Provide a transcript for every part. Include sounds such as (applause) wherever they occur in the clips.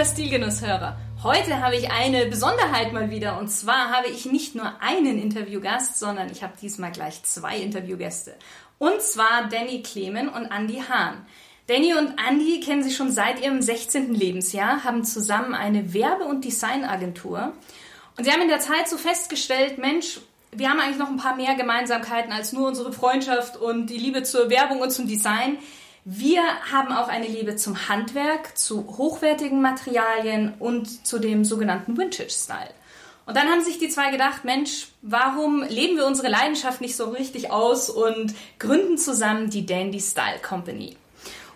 Hallo liebe Stilgenusshörer. Heute habe ich eine Besonderheit mal wieder und zwar habe ich nicht nur einen Interviewgast, sondern ich habe diesmal gleich zwei Interviewgäste. Und zwar Danny Klemen und Andy Hahn. Danny und Andy kennen sich schon seit ihrem 16. Lebensjahr, haben zusammen eine Werbe- und Designagentur und sie haben in der Zeit so festgestellt, Mensch, wir haben eigentlich noch ein paar mehr Gemeinsamkeiten als nur unsere Freundschaft und die Liebe zur Werbung und zum Design. Wir haben auch eine Liebe zum Handwerk, zu hochwertigen Materialien und zu dem sogenannten Vintage-Style. Und dann haben sich die zwei gedacht, Mensch, warum leben wir unsere Leidenschaft nicht so richtig aus und gründen zusammen die Dandy Style Company.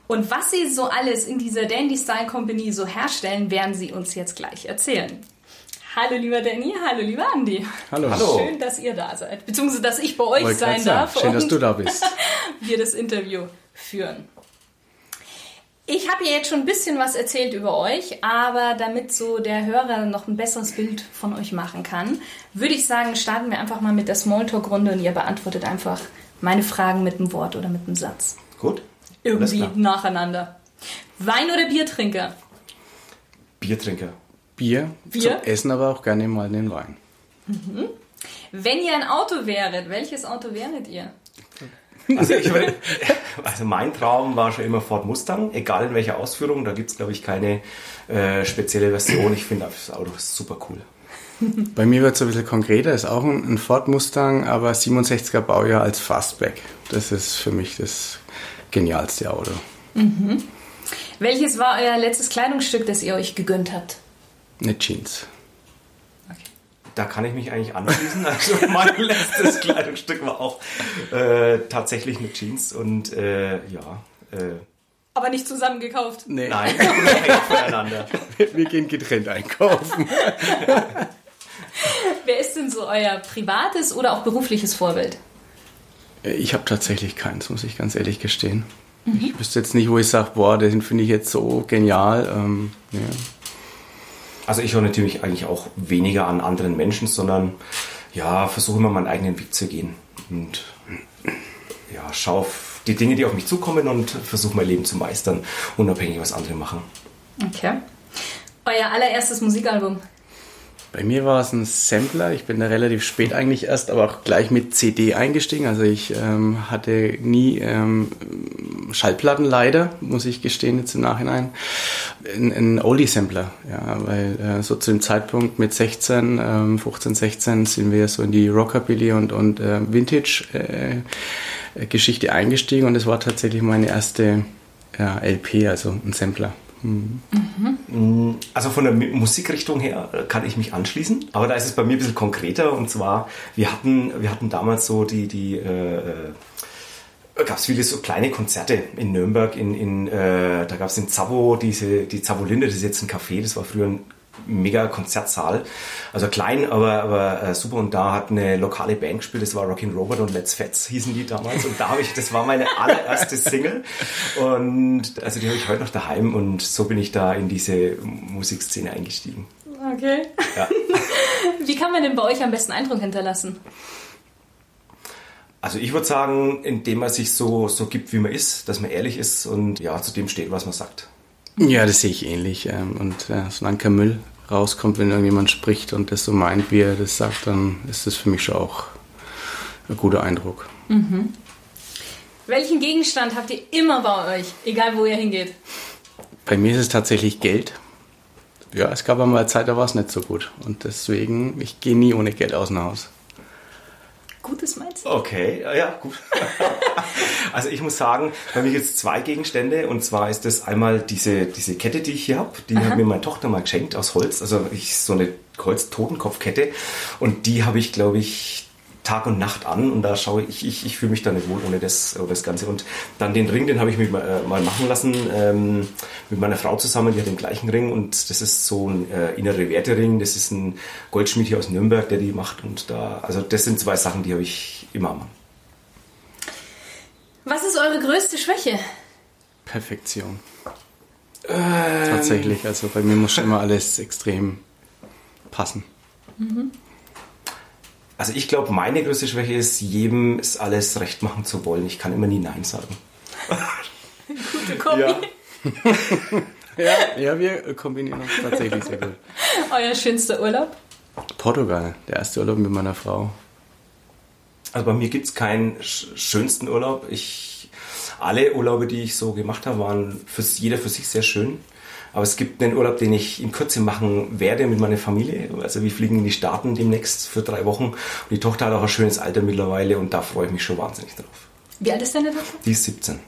Und was sie so alles in dieser Dandy Style Company so herstellen, werden sie uns jetzt gleich erzählen. Hallo lieber Danny, hallo lieber Andi. Hallo. hallo. Schön, dass ihr da seid, beziehungsweise dass ich bei euch Wollt sein darf. Schön, dass du da bist. (laughs) wir das Interview führen. Ich habe ja jetzt schon ein bisschen was erzählt über euch, aber damit so der Hörer noch ein besseres Bild von euch machen kann, würde ich sagen, starten wir einfach mal mit der Smalltalk-Runde und ihr beantwortet einfach meine Fragen mit einem Wort oder mit einem Satz. Gut. Irgendwie nacheinander. Wein- oder Biertrinker? Biertrinker. Bier, Bier? Zum Essen aber auch gerne mal den Wein. Mhm. Wenn ihr ein Auto wäret, welches Auto wäret ihr? Also, ich, (laughs) also, mein Traum war schon immer Ford Mustang, egal in welcher Ausführung. Da gibt es, glaube ich, keine äh, spezielle Version. Ich finde das Auto super cool. Bei mir wird es ein bisschen konkreter, ist auch ein, ein Ford Mustang, aber 67er Baujahr als Fastback. Das ist für mich das genialste Auto. Mhm. Welches war euer letztes Kleidungsstück, das ihr euch gegönnt habt? Eine Jeans. Da kann ich mich eigentlich anschließen. (laughs) Also mein letztes Kleidungsstück war auch äh, tatsächlich eine Jeans und äh, ja. Äh, aber nicht zusammen gekauft? Nee. Nein, (laughs) unabhängig voneinander. Wir gehen getrennt einkaufen. (laughs) Wer ist denn so euer privates oder auch berufliches Vorbild? Ich habe tatsächlich keins, muss ich ganz ehrlich gestehen. Mhm. Ich wüsste jetzt nicht, wo ich sage, boah, den finde ich jetzt so genial. Ähm, ja. Also ich höre natürlich eigentlich auch weniger an anderen Menschen, sondern ja, versuche immer meinen eigenen Weg zu gehen. Und ja, schaue auf die Dinge, die auf mich zukommen und versuche mein Leben zu meistern, unabhängig was andere machen. Okay. Euer allererstes Musikalbum? Bei mir war es ein Sampler. Ich bin da relativ spät eigentlich erst, aber auch gleich mit CD eingestiegen. Also ich ähm, hatte nie ähm, Schallplatten leider, muss ich gestehen jetzt im Nachhinein. Ein, ein Oldie-Sampler, ja, weil äh, so zu dem Zeitpunkt mit 16, ähm, 15, 16 sind wir so in die Rockabilly und, und äh, Vintage-Geschichte äh, eingestiegen und es war tatsächlich meine erste ja, LP, also ein Sampler. Mhm. Also von der Musikrichtung her äh, kann ich mich anschließen, aber da ist es bei mir ein bisschen konkreter und zwar, wir hatten, wir hatten damals so die, die äh, äh gab es viele so kleine Konzerte in Nürnberg, in, in, äh, da gab es in Zavo diese, die Zavolinde, das ist jetzt ein Café, das war früher ein mega Konzertsaal. Also klein, aber, aber äh, super. Und da hat eine lokale Band gespielt, das war Rockin' Robot und Let's Fets hießen die damals. Und da habe ich, das war meine (laughs) allererste Single. Und also die habe ich heute noch daheim und so bin ich da in diese Musikszene eingestiegen. Okay. Ja. (laughs) Wie kann man denn bei euch am besten Eindruck hinterlassen? Also ich würde sagen, indem man sich so, so gibt, wie man ist, dass man ehrlich ist und ja, zu dem steht, was man sagt. Ja, das sehe ich ähnlich. Und ja, solange kein Müll rauskommt, wenn irgendjemand spricht und das so meint, wie er das sagt, dann ist das für mich schon auch ein guter Eindruck. Mhm. Welchen Gegenstand habt ihr immer bei euch, egal wo ihr hingeht? Bei mir ist es tatsächlich Geld. Ja, es gab einmal eine Zeit, da war es nicht so gut. Und deswegen, ich gehe nie ohne Geld aus dem Haus. Gutes Mindset. Okay, ja, gut. (laughs) also ich muss sagen, bei mir jetzt zwei Gegenstände und zwar ist das einmal diese, diese Kette, die ich hier habe, die Aha. hat mir meine Tochter mal geschenkt aus Holz, also ich, so eine Holz-Totenkopfkette und die habe ich, glaube ich, Tag und Nacht an und da schaue ich, ich, ich fühle mich da nicht wohl ohne das, ohne das Ganze. Und dann den Ring, den habe ich mir mal, äh, mal machen lassen. Ähm, mit meiner Frau zusammen, die hat den gleichen Ring und das ist so ein äh, innere Wertering. Das ist ein Goldschmied hier aus Nürnberg, der die macht und da, also das sind zwei Sachen, die habe ich immer am Mann. Was ist eure größte Schwäche? Perfektion. Ähm. Tatsächlich, also bei mir muss schon immer (laughs) alles extrem passen. Mhm. Also ich glaube, meine größte Schwäche ist, jedem ist alles recht machen zu wollen. Ich kann immer nie Nein sagen. (laughs) Gute Kombi. Ja. (laughs) ja, ja, wir kombinieren uns tatsächlich sehr gut. Euer schönster Urlaub? Portugal, der erste Urlaub mit meiner Frau. Also bei mir gibt es keinen schönsten Urlaub. Ich, alle Urlaube, die ich so gemacht habe, waren für jeder für sich sehr schön. Aber es gibt einen Urlaub, den ich in Kürze machen werde mit meiner Familie. Also wir fliegen in die Staaten demnächst für drei Wochen. Und die Tochter hat auch ein schönes Alter mittlerweile und da freue ich mich schon wahnsinnig drauf. Wie alt ist deine Tochter? Die ist 17.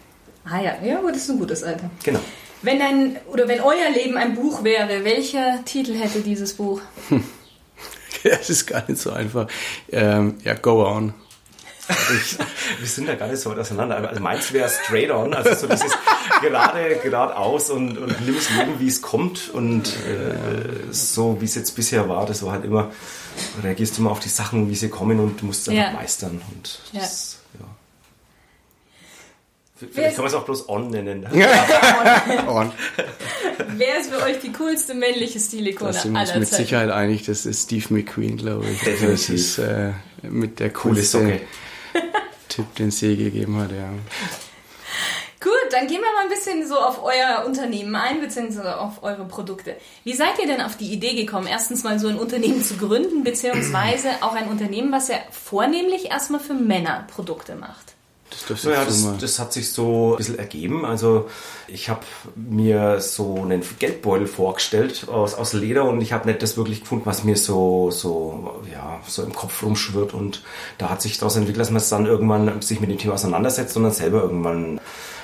Ah ja, ja, gut, das ist ein gutes Alter. Genau. Wenn dein oder wenn euer Leben ein Buch wäre, welcher Titel hätte dieses Buch? (laughs) Hm. Das ist gar nicht so einfach. Ähm, ja, go on. Ich, wir sind da gar nicht so weit auseinander. Also meins wäre straight on, also so dieses gerade, geradeaus und, und nimm es Leben, wie es kommt und äh, so, wie es jetzt bisher war, das war halt immer, reagierst du mal auf die Sachen, wie sie kommen und musst dann ja. meistern und ja. Das, ja. Vielleicht kann man es auch bloß On nennen. (laughs) on. Wer ist für euch die coolste männliche Stilikone aller Zeiten? Da sind wir uns mit Sicherheit einig, das ist Steve McQueen, glaube ich. Definitiv. Das ist äh, mit der coolste... Coole Socke. Tipp, den es je gegeben hat, ja. Gut, dann gehen wir mal ein bisschen so auf euer Unternehmen ein, beziehungsweise auf eure Produkte. Wie seid ihr denn auf die Idee gekommen, erstens mal so ein Unternehmen zu gründen, beziehungsweise auch ein Unternehmen, was ja vornehmlich erstmal für Männer Produkte macht? Das, ja, das, das, hat sich so ein bisschen ergeben. Also ich habe mir so einen Geldbeutel vorgestellt aus, aus Leder und ich habe nicht das wirklich gefunden, was mir so, so, ja, so im Kopf rumschwirrt. Und da hat sich daraus entwickelt, dass man es dann irgendwann sich mit dem Thema auseinandersetzt und dann selber irgendwann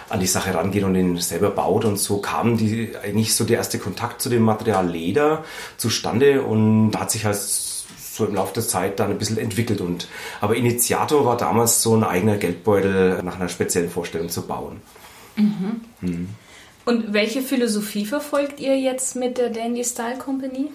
an die Sache rangeht und den selber baut. Und so kam die, eigentlich so der erste Kontakt zu dem Material Leder zustande und hat sich halt so im Laufe der Zeit dann ein bisschen entwickelt. Und, aber Initiator war damals so ein eigener Geldbeutel nach einer speziellen Vorstellung zu bauen. Mhm. Mhm. Und welche Philosophie verfolgt ihr jetzt mit der Dandy Style Company?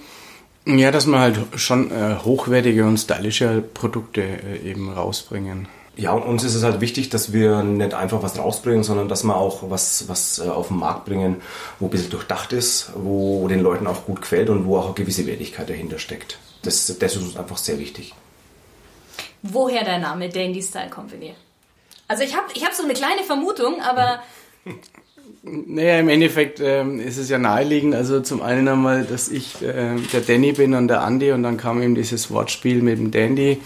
Ja, dass wir halt schon äh, hochwertige und stylische Produkte äh, eben rausbringen. Ja, und uns ist es halt wichtig, dass wir nicht einfach was rausbringen, sondern dass wir auch was, was äh, auf den Markt bringen, wo ein bisschen durchdacht ist, wo den Leuten auch gut gefällt und wo auch eine gewisse Wertigkeit dahinter steckt das, das ist uns einfach sehr wichtig. Woher der Name Dandy Style Company? Also ich habe ich hab so eine kleine Vermutung, aber... (laughs) Naja, im Endeffekt ähm, ist es ja naheliegend. Also zum einen einmal, dass ich äh, der Danny bin und der Andy und dann kam eben dieses Wortspiel mit dem Dandy.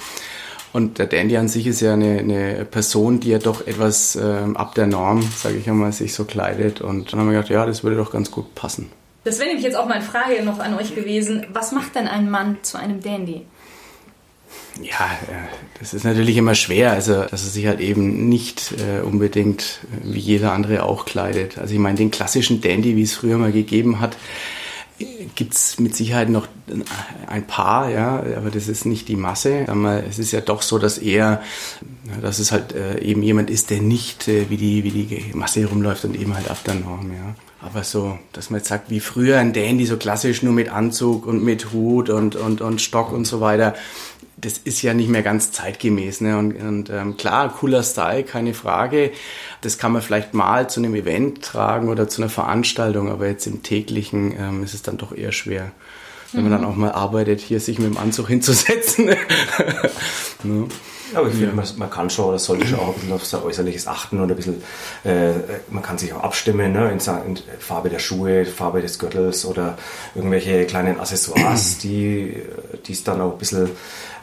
Und der Dandy an sich ist ja eine, eine Person, die ja doch etwas ähm, ab der Norm, sage ich einmal, sich so kleidet. Und dann haben wir gedacht, ja, das würde doch ganz gut passen. Das wäre nämlich jetzt auch meine Frage noch an euch gewesen. Was macht denn ein Mann zu einem Dandy? Ja, das ist natürlich immer schwer, also dass er sich halt eben nicht äh, unbedingt äh, wie jeder andere auch kleidet. Also ich meine, den klassischen Dandy, wie es früher mal gegeben hat, gibt es mit Sicherheit noch ein paar, ja, aber das ist nicht die Masse. Es ist ja doch so, dass er, dass es halt äh, eben jemand ist, der nicht äh, wie, die, wie die Masse herumläuft und eben halt ab der Norm, ja. Aber so, dass man jetzt sagt, wie früher ein Dandy, so klassisch nur mit Anzug und mit Hut und, und, und Stock und so weiter, das ist ja nicht mehr ganz zeitgemäß. Ne? Und, und ähm, klar, cooler Style, keine Frage. Das kann man vielleicht mal zu einem Event tragen oder zu einer Veranstaltung, aber jetzt im täglichen ähm, ist es dann doch eher schwer, wenn man dann mhm. auch mal arbeitet, hier sich mit dem Anzug hinzusetzen. (laughs) ne? Aber ich finde, man, man, kann schon oder sollte schon auch ein bisschen auf sein Äußerliches achten und ein bisschen, äh, man kann sich auch abstimmen, ne, in, in, Farbe der Schuhe, Farbe des Gürtels oder irgendwelche kleinen Accessoires, (clears throat) die es dann auch ein bisschen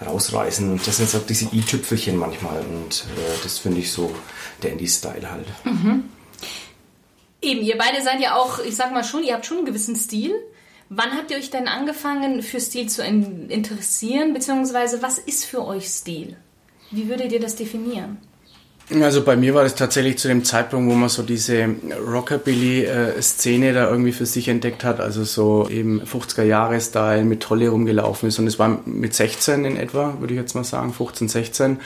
rausreißen. Und das sind so diese i-Tüpfelchen manchmal und äh, das finde ich so Dandy-Style halt. Mhm. Eben, ihr beide seid ja auch, ich sag mal schon, ihr habt schon einen gewissen Stil. Wann habt ihr euch denn angefangen, für Stil zu interessieren? Beziehungsweise, was ist für euch Stil? Wie würdet ihr das definieren? Also bei mir war das tatsächlich zu dem Zeitpunkt, wo man so diese Rockabilly-Szene da irgendwie für sich entdeckt hat, also so eben 50er-Jahre-Style mit Tolle rumgelaufen ist. Und es war mit 16 in etwa, würde ich jetzt mal sagen, 15, 16.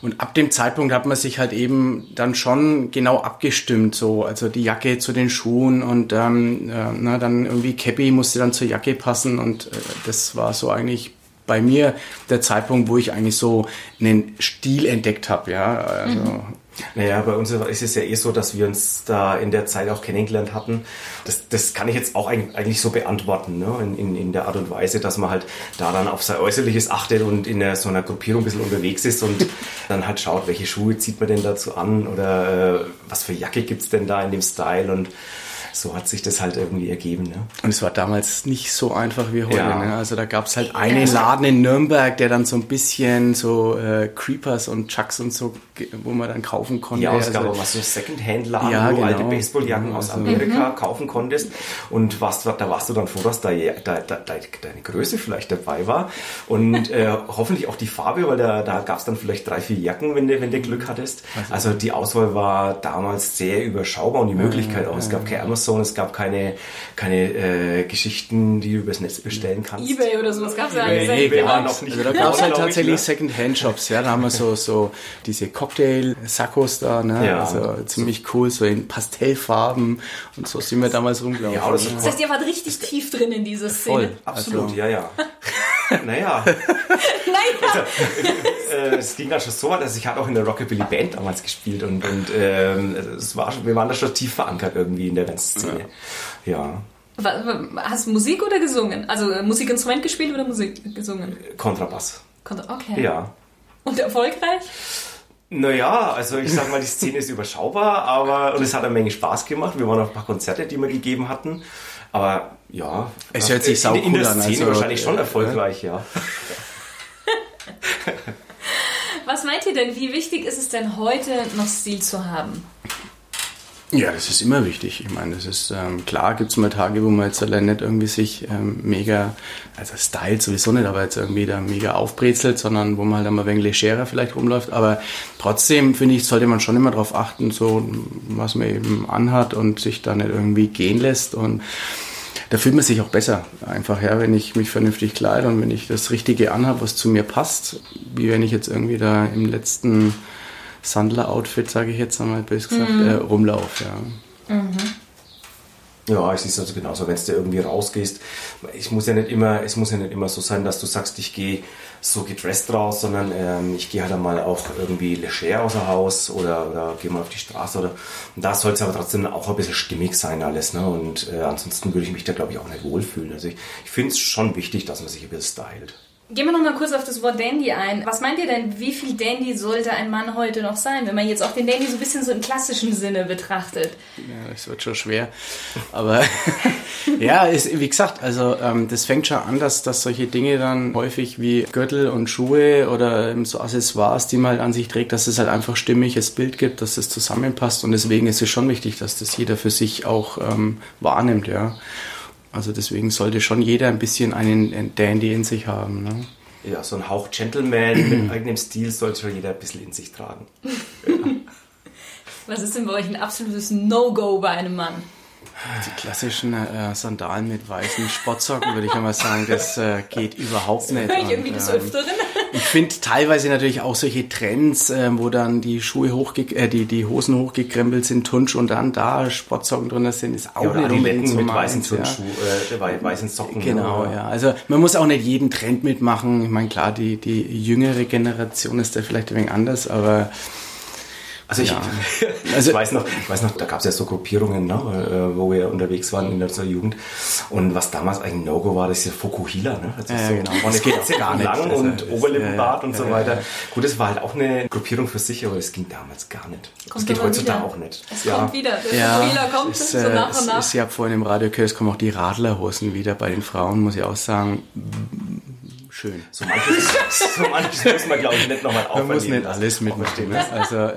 Und ab dem Zeitpunkt hat man sich halt eben dann schon genau abgestimmt, so also die Jacke zu den Schuhen und ähm, äh, na, dann irgendwie Cappy musste dann zur Jacke passen und äh, das war so eigentlich bei mir der Zeitpunkt, wo ich eigentlich so einen Stil entdeckt habe, ja. Also, mhm. Naja, bei uns ist es ja eh so, dass wir uns da in der Zeit auch kennengelernt hatten. Das, das kann ich jetzt auch eigentlich so beantworten, ne? in, in, in der Art und Weise, dass man halt da dann auf sein Äußerliches achtet und in der, so einer Gruppierung ein bisschen unterwegs ist und (laughs) dann halt schaut, welche Schuhe zieht man denn dazu an oder äh, was für Jacke gibt's denn da in dem Style und so hat sich das halt irgendwie ergeben. Ne? Und es war damals nicht so einfach wie heute. Ja. Ne? Also da gab es halt einen Laden in Nürnberg, der dann so ein bisschen so äh, Creepers und Chucks und so, wo man dann kaufen konnte. Ja, es also, gab auch was so Secondhand-Laden, ja, wo du alte genau. Baseballjagden aus also, Amerika mhm. kaufen konntest. Und was, da warst du dann froh, dass da, da, da, deine Größe vielleicht dabei war. Und (laughs) äh, hoffentlich auch die Farbe, weil da, da gab es dann vielleicht drei, vier Jacken, wenn du, wenn du Glück hattest. Also, also die Auswahl war damals sehr überschaubar und die Möglichkeit auch. Es gab kein Amazon Amazon, es gab keine, keine äh, Geschichten, die du übers Netz bestellen kannst. Ebay oder sowas gab es ja nicht. Ebay war noch nicht. Also da gab es halt tatsächlich ne? Second-Hand-Shops, ja. Da haben wir so, so diese Cocktail-Sackos da, ne? Ja. Also ziemlich cool, so in Pastellfarben und so sind wir damals rumgelaufen. Ja, das, das heißt, ihr wart richtig tief drin in dieser Szene. Voll. Absolut, also, ja, ja. (laughs) naja. naja. Also, äh, es ging dann schon so weit, also ich hatte auch in der Rockabilly Band damals gespielt und, und ähm, es war, wir waren da schon tief verankert irgendwie in der Bandszene. Ja. ja. Hast du Musik oder gesungen? Also äh, Musikinstrument gespielt oder Musik gesungen? Kontrabass. Kontra okay. Ja. Und erfolgreich? Naja, also ich sag mal, die Szene ist überschaubar, aber und es hat eine Menge Spaß gemacht. Wir waren auf ein paar Konzerte, die wir gegeben hatten. Aber ja, es hört sich sau in, in der Szene also, wahrscheinlich schon erfolgreich, ja. (laughs) Was meint ihr denn? Wie wichtig ist es denn heute noch Stil zu haben? Ja, das ist immer wichtig. Ich meine, das ist ähm, klar, gibt es mal Tage, wo man jetzt allein nicht irgendwie sich ähm, mega, also Style sowieso nicht, aber jetzt irgendwie da mega aufbrezelt, sondern wo man halt einmal ein wenig legerer vielleicht rumläuft. Aber trotzdem, finde ich, sollte man schon immer darauf achten, so was man eben anhat und sich da nicht irgendwie gehen lässt. Und da fühlt man sich auch besser. Einfach, ja, wenn ich mich vernünftig kleide und wenn ich das Richtige anhabe, was zu mir passt, wie wenn ich jetzt irgendwie da im letzten Sandler-Outfit, sage ich jetzt einmal bös gesagt, mhm. äh, rumlaufe. Ja. Mhm. Ja, es ist also genauso, wenn du irgendwie rausgehst. Ich muss ja nicht immer, es muss ja nicht immer so sein, dass du sagst, ich gehe so gedresst raus, sondern ähm, ich gehe halt einmal auch irgendwie leger außer Haus oder, oder gehe mal auf die Straße oder und da soll es aber trotzdem auch ein bisschen stimmig sein alles. Ne? Und äh, ansonsten würde ich mich da glaube ich auch nicht wohlfühlen. Also ich, ich finde es schon wichtig, dass man sich ein bisschen stylt. Gehen wir noch mal kurz auf das Wort Dandy ein. Was meint ihr denn, wie viel Dandy sollte ein Mann heute noch sein, wenn man jetzt auch den Dandy so ein bisschen so im klassischen Sinne betrachtet? Ja, das wird schon schwer. Aber (laughs) ja, ist, wie gesagt, also ähm, das fängt schon an, dass, dass solche Dinge dann häufig wie Gürtel und Schuhe oder so Accessoires, die man halt an sich trägt, dass es halt einfach stimmiges Bild gibt, dass es zusammenpasst. Und deswegen ist es schon wichtig, dass das jeder für sich auch ähm, wahrnimmt, ja. Also deswegen sollte schon jeder ein bisschen einen Dandy in sich haben. Ne? Ja, so ein Hauch Gentleman mit (clears throat) eigenem Stil sollte schon jeder ein bisschen in sich tragen. Ja. (laughs) Was ist denn bei euch ein absolutes No-Go bei einem Mann? Die klassischen äh, Sandalen mit weißen Sportsocken, würde ich einmal sagen, das äh, geht überhaupt nicht. Höre ich irgendwie und, des ähm, Öfteren. Ich finde teilweise natürlich auch solche Trends, äh, wo dann die Schuhe hochge äh, die, die Hosen hochgekrempelt sind, Tunsch und dann da Sportsocken drin sind, ist auch ja, nicht unbedingt so mit weißen ja. äh, weißen Socken. Genau, ja. Also man muss auch nicht jeden Trend mitmachen. Ich meine, klar, die, die jüngere Generation ist da vielleicht ein wenig anders, aber also ich, ja. (laughs) also ich weiß noch, ich weiß noch, da gab es ja so Gruppierungen, ne, äh, wo wir unterwegs waren in der Jugend. Und was damals eigentlich No-Go war, das ist ja Fokuhila, ne? Also ja, so genau. Vorne das geht gar nicht. lang also, und Oberlippenbart ja, und so weiter. Gut, das war halt auch eine Gruppierung für sich, aber es ging damals gar nicht. Kommt das geht heutzutage wieder. auch nicht. Es kommt wieder. Der ja, kommt ist, so nach und nach. Ist, ich habe vorhin im Radio gehört, es kommen auch die Radlerhosen wieder bei den Frauen, muss ich auch sagen schön. So manches, so manches muss man, glaube ich, nicht nochmal aufnehmen. Man muss nicht alles mitnehmen. Also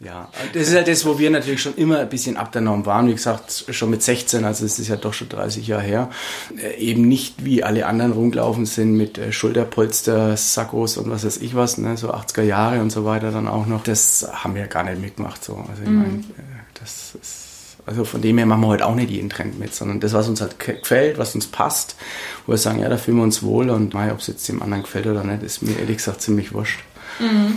Ja, das ist halt das, wo wir natürlich schon immer ein bisschen ab der Norm waren. Wie gesagt, schon mit 16, also es ist ja doch schon 30 Jahre her. Äh, eben nicht wie alle anderen rumgelaufen sind mit äh, Schulterpolster, Sackos und was weiß ich was, ne? so 80er Jahre und so weiter dann auch noch. Das haben wir gar nicht mitgemacht. So. Also ich mhm. meine, äh, das ist also von dem her machen wir heute auch nicht jeden Trend mit, sondern das, was uns halt gefällt, was uns passt, wo wir sagen, ja, da fühlen wir uns wohl und ob es jetzt dem anderen gefällt oder nicht, ist mir ehrlich gesagt ziemlich wurscht. Mhm.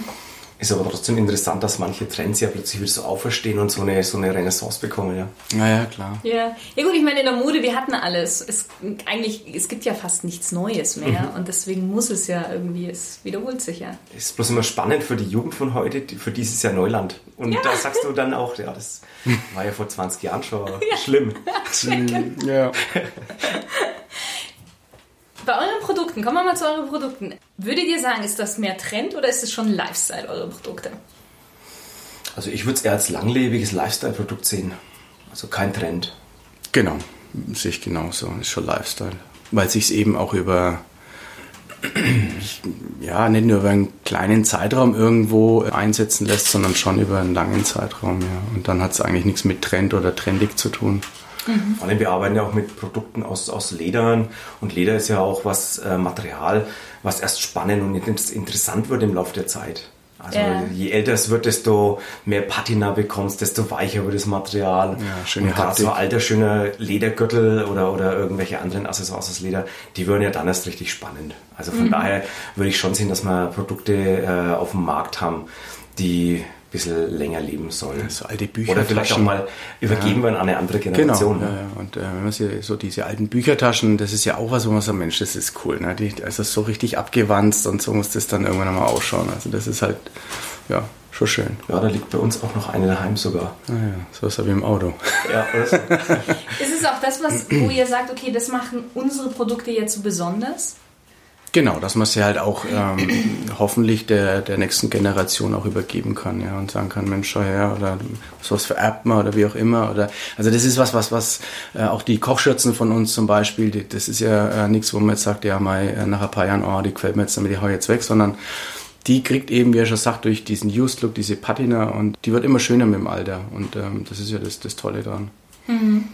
Ist aber trotzdem interessant, dass manche Trends ja plötzlich wieder so auferstehen und so eine, so eine Renaissance bekommen, ja. Naja, klar. Ja. ja gut, ich meine, in der Mode, wir hatten alles. Es, eigentlich, es gibt ja fast nichts Neues mehr mhm. und deswegen muss es ja irgendwie, es wiederholt sich ja. Es ist bloß immer spannend für die Jugend von heute, für die ist es ja Neuland. Und ja. da sagst du dann auch, ja, das war ja vor 20 Jahren schon (laughs) ja. schlimm. (laughs) ja. (laughs) Bei euren Produkten, kommen wir mal zu euren Produkten. Würdet ihr sagen, ist das mehr Trend oder ist es schon Lifestyle, eure Produkte? Also ich würde es eher als langlebiges Lifestyle-Produkt sehen. Also kein Trend. Genau, sehe ich genauso. Ist schon Lifestyle. Weil sich es eben auch über, (clears throat) ja, nicht nur über einen kleinen Zeitraum irgendwo einsetzen lässt, sondern schon über einen langen Zeitraum. Ja. Und dann hat es eigentlich nichts mit Trend oder trendig zu tun. Mhm. Vor allem, wir arbeiten ja auch mit Produkten aus, aus Ledern und Leder ist ja auch was äh, Material, was erst spannend und interessant wird im Laufe der Zeit. Also yeah. je älter es wird, desto mehr Patina bekommst, desto weicher wird das Material. Ja, schöne und gerade so alter, schöner Ledergürtel oder, oder irgendwelche anderen Accessoires aus Leder, die würden ja dann erst richtig spannend. Also von mhm. daher würde ich schon sehen, dass wir Produkte äh, auf dem Markt haben, die bisschen länger leben soll. So alte Bücher. Oder vielleicht auch mal übergeben ja. werden an eine andere Generation. Genau, ne? ja, und äh, wenn man sich so diese alten Büchertaschen, das ist ja auch was, wo man sagt, Mensch, das ist cool. Ne? Die, also so richtig abgewanzt und so muss das dann irgendwann mal ausschauen. Also das ist halt, ja, schon schön. Ja, da liegt bei uns auch noch eine daheim sogar. Ah ja, so ist er wie im Auto. Ja, (laughs) ist es auch das, was, wo ihr sagt, okay, das machen unsere Produkte jetzt so besonders? Genau, dass man sie halt auch ähm, hoffentlich der, der nächsten Generation auch übergeben kann, ja, und sagen kann, Mensch, schau her, oder sowas vererbt man oder wie auch immer. Oder also das ist was, was, was äh, auch die Kochschürzen von uns zum Beispiel, die, das ist ja äh, nichts, wo man jetzt sagt, ja, mal äh, nach ein paar Jahren, oh, die gefällt mir jetzt, damit die hau jetzt weg, sondern die kriegt eben, wie er schon sagt, durch diesen Used Look, diese Patina und die wird immer schöner mit dem Alter. Und ähm, das ist ja das, das Tolle dran. Mhm.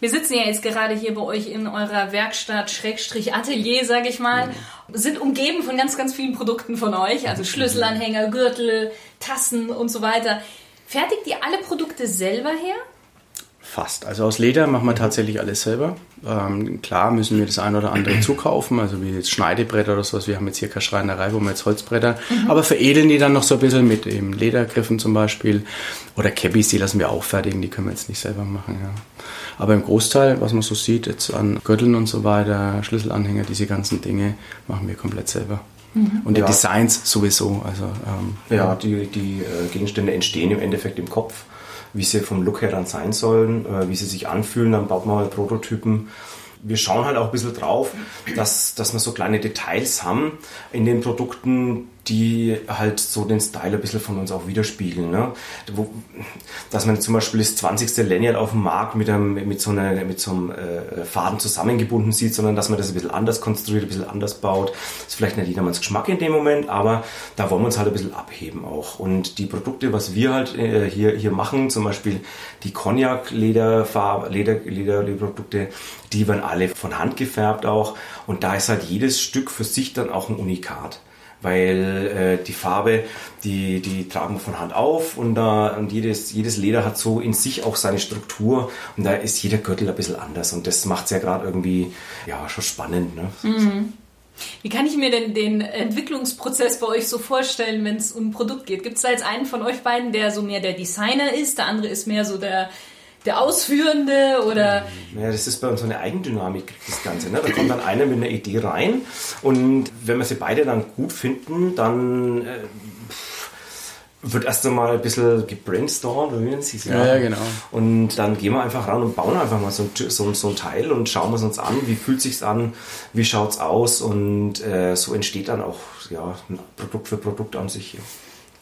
Wir sitzen ja jetzt gerade hier bei euch in eurer Werkstatt, Schrägstrich Atelier, sage ich mal, sind umgeben von ganz, ganz vielen Produkten von euch, also Schlüsselanhänger, Gürtel, Tassen und so weiter. Fertigt ihr alle Produkte selber her? Fast. Also aus Leder machen wir tatsächlich alles selber. Ähm, klar müssen wir das ein oder andere (clears throat) zukaufen, also wie jetzt Schneidebretter oder sowas. Wir haben jetzt hier keine Schreinerei, wo wir jetzt Holzbretter, mhm. aber veredeln die dann noch so ein bisschen mit eben Ledergriffen zum Beispiel. Oder Cabbies, die lassen wir auch fertigen, die können wir jetzt nicht selber machen. Ja. Aber im Großteil, was man so sieht, jetzt an Gürteln und so weiter, Schlüsselanhänger, diese ganzen Dinge, machen wir komplett selber. Mhm. Und die ja. Designs sowieso. Also, ähm, ja, die, die äh, Gegenstände entstehen im Endeffekt im Kopf wie sie vom Look her dann sein sollen, äh, wie sie sich anfühlen. Dann baut man mal Prototypen. Wir schauen halt auch ein bisschen drauf, dass, dass wir so kleine Details haben in den Produkten, die halt so den Style ein bisschen von uns auch widerspiegeln. Ne? Wo, dass man zum Beispiel das 20. Lineal auf dem Markt mit, einem, mit so, einer, mit so einem äh, Faden zusammengebunden sieht, sondern dass man das ein bisschen anders konstruiert, ein bisschen anders baut. Ist vielleicht nicht jedermanns Geschmack in dem Moment, aber da wollen wir uns halt ein bisschen abheben auch. Und die Produkte, was wir halt äh, hier, hier machen, zum Beispiel die Cognac-Lederfarbe, Leder, Leder, Lederprodukte, die werden alle von Hand gefärbt auch. Und da ist halt jedes Stück für sich dann auch ein Unikat weil äh, die Farbe, die, die tragen wir von Hand auf und, da, und jedes, jedes Leder hat so in sich auch seine Struktur und da ist jeder Gürtel ein bisschen anders und das macht es ja gerade irgendwie ja, schon spannend. Ne? Mhm. Wie kann ich mir denn den Entwicklungsprozess bei euch so vorstellen, wenn es um ein Produkt geht? Gibt es da jetzt einen von euch beiden, der so mehr der Designer ist, der andere ist mehr so der der Ausführende oder. Ja, das ist bei uns so eine Eigendynamik, das Ganze. Ne? Da kommt dann einer mit einer Idee rein und wenn wir sie beide dann gut finden, dann äh, wird erst einmal ein bisschen gebrainstormt, wie nennen Sie es ja? ja, genau. Und dann gehen wir einfach ran und bauen einfach mal so ein, so, so ein Teil und schauen wir es uns an, wie fühlt sich's an, wie schaut's aus und äh, so entsteht dann auch ja, Produkt für Produkt an sich. Ja.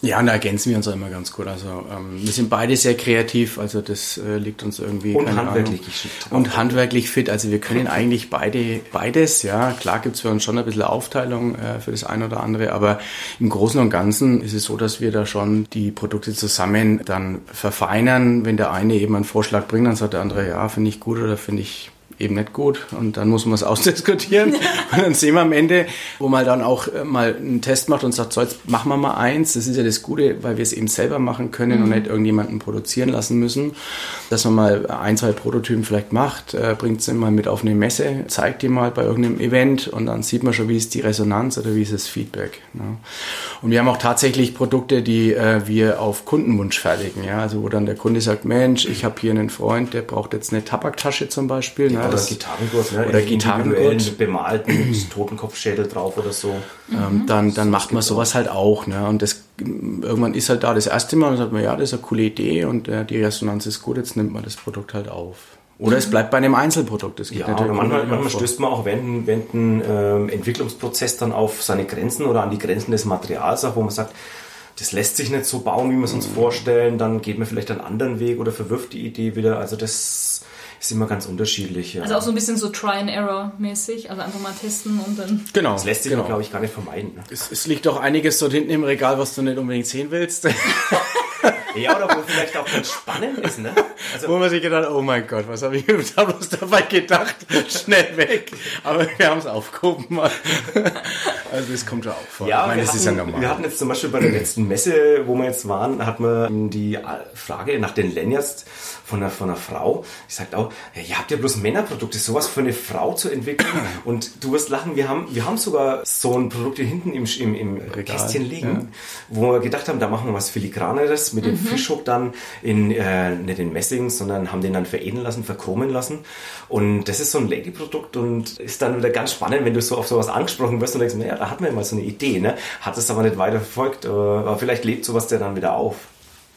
Ja, und da ergänzen wir uns auch immer ganz gut. Also ähm, wir sind beide sehr kreativ, also das äh, liegt uns irgendwie. Und handwerklich geschickt. Und handwerklich fit. Also wir können eigentlich beide beides, ja. Klar gibt's für uns schon ein bisschen Aufteilung äh, für das eine oder andere, aber im Großen und Ganzen ist es so, dass wir da schon die Produkte zusammen dann verfeinern. Wenn der eine eben einen Vorschlag bringt, dann sagt der andere, ja, finde ich gut oder finde ich eben nicht gut und dann muss man es (laughs) ausdiskutieren und dann sehen wir am Ende, wo man dann auch äh, mal einen Test macht und sagt, so jetzt machen wir mal eins, das ist ja das Gute, weil wir es eben selber machen können mhm. und nicht irgendjemanden produzieren lassen müssen, dass man mal ein, zwei Prototypen vielleicht macht, äh, bringt es mal mit auf eine Messe, zeigt die mal bei irgendeinem Event und dann sieht man schon, wie ist die Resonanz oder wie ist das Feedback. Ne? Und wir haben auch tatsächlich Produkte, die äh, wir auf Kundenwunsch fertigen, ja, also wo dann der Kunde sagt, Mensch, ich habe hier einen Freund, der braucht jetzt eine Tabaktasche zum Beispiel, ne? Oder Gitarrengurt, ne? Oder Gitarrengurt. bemalten (clears throat) Totenkopfschädel drauf oder so. Ähm, mhm. dann dann macht man sowas halt auch. Ne? Und das irgendwann ist halt da das erste Mal und sagt man, ja, das ist eine coole Idee und äh, die Resonanz ist gut, jetzt nimmt man das Produkt halt auf. Oder es bleibt bei einem Einzelprodukt. Das geht ja, oder manchmal, manchmal stößt man auch während, während ein ähm, Entwicklungsprozess dann auf seine Grenzen oder an die Grenzen des Materials, auch wo man sagt, das lässt sich nicht so bauen, wie wir es uns mhm. vorstellen, dann geht man vielleicht einen anderen Weg oder verwirft die Idee wieder. Also das ist immer ganz unterschiedlich. Ja. Also auch so ein bisschen so Try and Error mäßig, also einfach mal testen und dann. Genau. Das lässt sich, genau. glaube ich, gar nicht vermeiden. Ne? Es, es, liegt doch einiges dort hinten im Regal, was du nicht unbedingt sehen willst. (laughs) Ja, oder wo vielleicht auch ganz spannend ist, ne? Also, wo man sich gedacht oh mein Gott, was habe ich da bloß dabei gedacht? Schnell weg. Aber wir haben es aufgehoben. Also das kommt ja auch vor. Ja, ich meine, das hatten, ist ja normal. Wir hatten jetzt zum Beispiel bei der letzten Messe, wo wir jetzt waren, hat man die Frage nach den Lanyards von einer, von einer Frau. Ich sagte auch, ja, ihr habt ja bloß Männerprodukte, sowas für eine Frau zu entwickeln. Und du wirst lachen, wir haben, wir haben sogar so ein Produkt hier hinten im, im, im Kästchen liegen, ja. wo wir gedacht haben, da machen wir was Filigraneres mit dem mhm. Fischhook dann in, äh, nicht in Messing, sondern haben den dann veredeln lassen, verchromen lassen. Und das ist so ein Lady-Produkt und ist dann wieder ganz spannend, wenn du so auf sowas angesprochen wirst und denkst, naja, da hatten wir mal so eine Idee, ne? Hat es aber nicht weiter verfolgt, aber vielleicht lebt sowas ja dann wieder auf.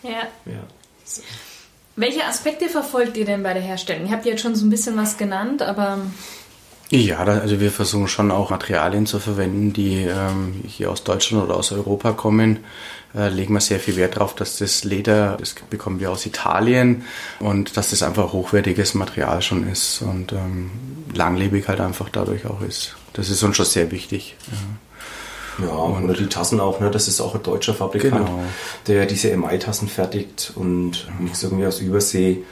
Ja. ja. So. Welche Aspekte verfolgt ihr denn bei der Herstellung? Ihr habt jetzt schon so ein bisschen was genannt, aber. Ja, also wir versuchen schon auch Materialien zu verwenden, die ähm, hier aus Deutschland oder aus Europa kommen. Äh, legen wir sehr viel Wert darauf, dass das Leder, das bekommen wir aus Italien und dass das einfach hochwertiges Material schon ist und ähm, langlebig halt einfach dadurch auch ist. Das ist uns schon sehr wichtig. Ja. Ja, und oder die Tassen auch, ne? Das ist auch ein deutscher Fabrikant, genau. der diese Emaille-Tassen fertigt und nichts irgendwie aus Übersee.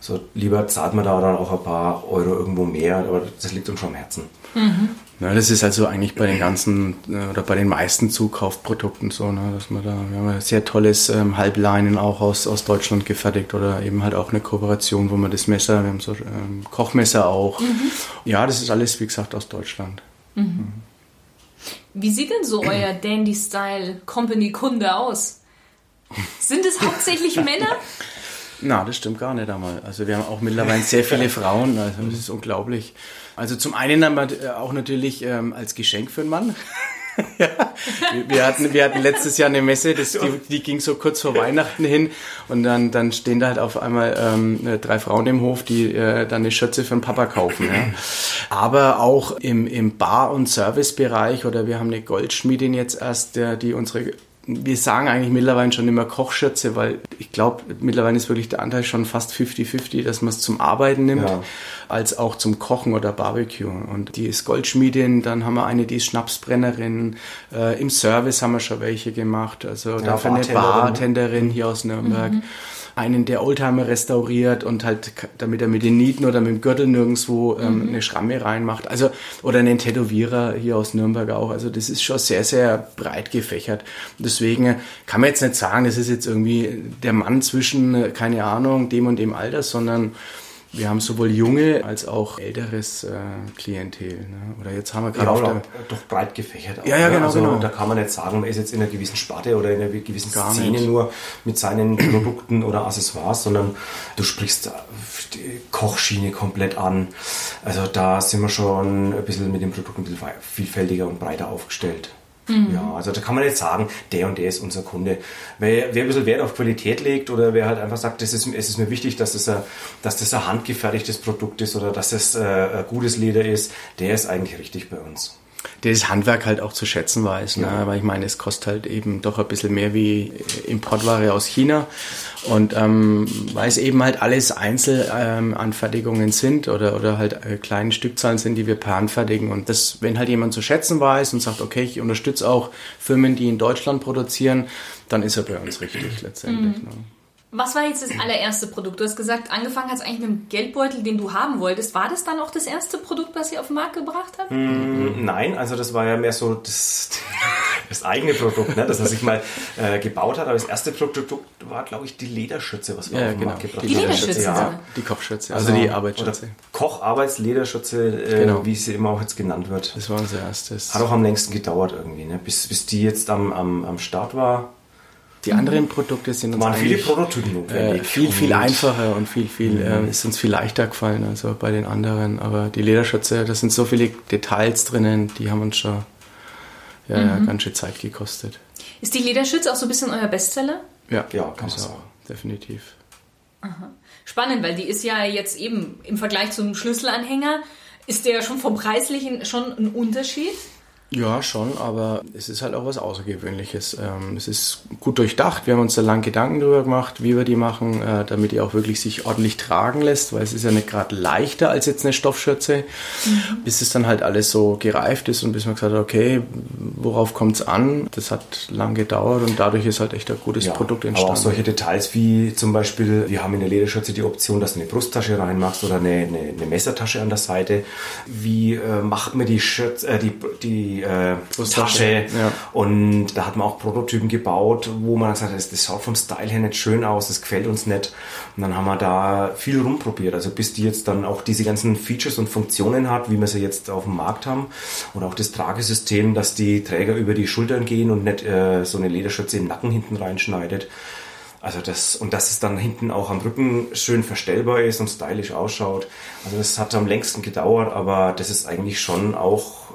So, lieber zahlt man da dann auch ein paar Euro irgendwo mehr, aber das liegt uns schon am Herzen. Mhm. Ja, das ist also eigentlich bei den ganzen äh, oder bei den meisten Zukaufprodukten so, ne, dass man da, wir haben ein sehr tolles ähm, Halbleinen auch aus, aus Deutschland gefertigt oder eben halt auch eine Kooperation, wo man das Messer, wir haben so ähm, Kochmesser auch. Mhm. Ja, das ist alles, wie gesagt, aus Deutschland. Mhm. Mhm. Wie sieht denn so euer (clears throat) Dandy Style Company Kunde aus? Sind es hauptsächlich (laughs) Männer? Na, das stimmt gar nicht einmal. Also wir haben auch mittlerweile sehr viele Frauen, also das ist unglaublich. Also zum einen haben wir auch natürlich ähm, als Geschenk für einen Mann. (laughs) ja. Wir hatten, wir hatten letztes Jahr eine Messe, das, die, die ging so kurz vor Weihnachten hin und dann, dann stehen da halt auf einmal ähm, drei Frauen im Hof, die äh, dann eine Schürze für den Papa kaufen. Ja. Aber auch im, im Bar- und Servicebereich oder wir haben eine Goldschmiedin jetzt erst, der, die unsere wir sagen eigentlich mittlerweile schon immer Kochschürze, weil ich glaube, mittlerweile ist wirklich der Anteil schon fast 50-50, dass man es zum Arbeiten nimmt, ja. als auch zum Kochen oder Barbecue. Und die ist Goldschmiedin, dann haben wir eine, die ist Schnapsbrennerin, äh, im Service haben wir schon welche gemacht, also ja, dafür eine Bartenderin hier aus Nürnberg. Mhm einen der Oldtimer restauriert und halt, damit er mit den Nieten oder mit dem Gürtel nirgendwo ähm, mhm. eine Schramme reinmacht. Also, oder einen Tätowierer hier aus Nürnberg auch. Also, das ist schon sehr, sehr breit gefächert. Deswegen kann man jetzt nicht sagen, das ist jetzt irgendwie der Mann zwischen, äh, keine Ahnung, dem und dem Alter, sondern wir haben sowohl junge als auch älteres äh, Klientel. Ne? Oder jetzt haben wir gerade ja, auf doch breit gefächert. Auch, ja, ja, ne? genau, also, genau. Da kann man nicht sagen, man ist jetzt in einer gewissen Sparte oder in einer gewissen Gar Szene nicht. nur mit seinen (clears throat) Produkten oder Accessoires, sondern du sprichst äh, die Kochschiene komplett an. Also da sind wir schon ein bisschen mit den Produkten ein bisschen vielfältiger und breiter aufgestellt. Mhm. Ja, also da kann man nicht sagen, der und der ist unser Kunde. Wer, wer ein bisschen Wert auf Qualität legt oder wer halt einfach sagt, das ist, es ist mir wichtig, dass das, ein, dass das ein handgefertigtes Produkt ist oder dass das äh, ein gutes Leder ist, der ist eigentlich richtig bei uns. Das Handwerk halt auch zu schätzen weiß. Ne? Weil ich meine, es kostet halt eben doch ein bisschen mehr wie Importware aus China. Und ähm, weil es eben halt alles Einzelanfertigungen ähm, sind oder, oder halt äh, kleine Stückzahlen sind, die wir per Hand fertigen. Und das, wenn halt jemand zu schätzen weiß und sagt, okay, ich unterstütze auch Firmen, die in Deutschland produzieren, dann ist er bei uns richtig letztendlich. Mhm. Ne? Was war jetzt das allererste Produkt? Du hast gesagt, angefangen hat es eigentlich mit dem Geldbeutel, den du haben wolltest. War das dann auch das erste Produkt, was ihr auf den Markt gebracht habt? Mm, nein, also das war ja mehr so das, (laughs) das eigene Produkt, ne? das was ich mal äh, gebaut hat. Aber das erste Produkt war, glaube ich, die Lederschütze, was wir ja, auf den genau. Markt gebracht haben. Die Lederschütze, ja. Die Kopfschütze, also, also die Arbeitsschütze. Kocharbeitslederschütze, äh, genau. wie sie immer auch jetzt genannt wird. Das war unser erstes. Hat auch am längsten gedauert irgendwie, ne? bis, bis die jetzt am, am, am Start war. Die anderen Produkte sind uns waren viele Prototypen notwendig. Äh, viel, viel einfacher und viel, viel, mhm. äh, ist uns viel leichter gefallen, also bei den anderen. Aber die Lederschürze, da sind so viele Details drinnen, die haben uns schon ja, mhm. ja, ganz schön Zeit gekostet. Ist die Lederschürze auch so ein bisschen euer Bestseller? Ja, ja kann man sagen. Definitiv. Aha. Spannend, weil die ist ja jetzt eben im Vergleich zum Schlüsselanhänger, ist der schon vom Preislichen schon ein Unterschied? Ja, schon, aber es ist halt auch was Außergewöhnliches. Ähm, es ist gut durchdacht. Wir haben uns da lang Gedanken drüber gemacht, wie wir die machen, äh, damit die auch wirklich sich ordentlich tragen lässt, weil es ist ja nicht gerade leichter als jetzt eine Stoffschürze. Mhm. Bis es dann halt alles so gereift ist und bis man gesagt hat, okay, worauf kommt es an? Das hat lang gedauert und dadurch ist halt echt ein gutes ja, Produkt entstanden. Aber auch solche Details wie zum Beispiel, wir haben in der Lederschürze die Option, dass du eine Brusttasche reinmachst oder eine, eine, eine Messertasche an der Seite. Wie äh, macht man die, Schürze, äh, die, die äh, Tasche. Ja. Und da hat man auch Prototypen gebaut, wo man gesagt hat, das schaut vom Style her nicht schön aus, das gefällt uns nicht. Und dann haben wir da viel rumprobiert. Also bis die jetzt dann auch diese ganzen Features und Funktionen hat, wie wir sie jetzt auf dem Markt haben. Und auch das Tragesystem, dass die Träger über die Schultern gehen und nicht äh, so eine Lederschürze im Nacken hinten reinschneidet. Also das, und dass es dann hinten auch am Rücken schön verstellbar ist und stylisch ausschaut. Also das hat am längsten gedauert, aber das ist eigentlich schon auch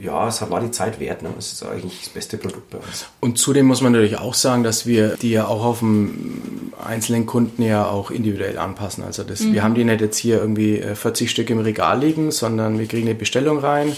ja, es war die Zeit wert. Ne? Es ist eigentlich das beste Produkt bei uns. Und zudem muss man natürlich auch sagen, dass wir die ja auch auf dem einzelnen Kunden ja auch individuell anpassen. Also das, mhm. wir haben die nicht jetzt hier irgendwie 40 äh, Stück im Regal liegen, sondern wir kriegen eine Bestellung rein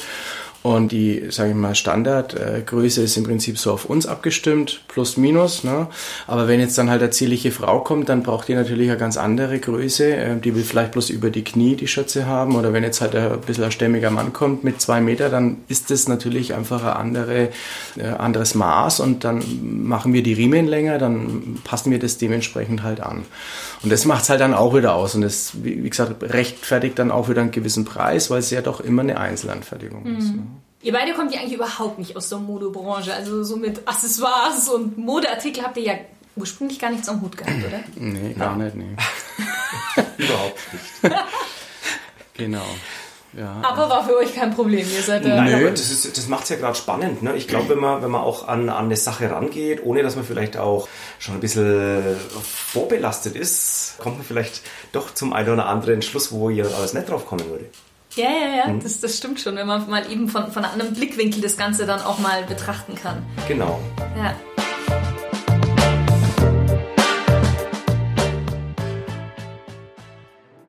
und die, sage ich mal, Standardgröße ist im Prinzip so auf uns abgestimmt, plus minus. Ne? Aber wenn jetzt dann halt eine zierliche Frau kommt, dann braucht die natürlich eine ganz andere Größe. Äh, die will vielleicht bloß über die Knie die Schürze haben. Oder wenn jetzt halt ein bisschen ein stämmiger Mann kommt mit zwei Meter, dann ist das natürlich einfach ein andere, äh, anderes Maß. Und dann machen wir die Riemen länger, dann passen wir das dementsprechend halt an. Und das macht es halt dann auch wieder aus. Und das, wie, wie, gesagt, rechtfertigt dann auch wieder einen gewissen Preis, weil es ja doch immer eine Einzelanfertigung mhm. ist. Ne? Ihr beide kommt ja eigentlich überhaupt nicht aus der Modebranche. Also so mit Accessoires und Modeartikel habt ihr ja ursprünglich gar nichts am Hut gehabt, oder? (clears throat) Nee, gar ja. nicht, nee. (laughs) überhaupt nicht. (laughs) genau. Ja, aber war für euch kein Problem. Ihr seid Nein, aber das, das macht es ja gerade spannend. Ne? Ich glaube, wenn man, wenn man auch an, an eine Sache rangeht, ohne dass man vielleicht auch schon ein bisschen vorbelastet ist, kommt man vielleicht doch zum einen oder anderen Schluss, wo ihr alles nicht drauf kommen würde. Ja, ja, ja, hm. das, das stimmt schon, wenn man mal eben von, von einem Blickwinkel das Ganze dann auch mal betrachten kann. Genau. Ja.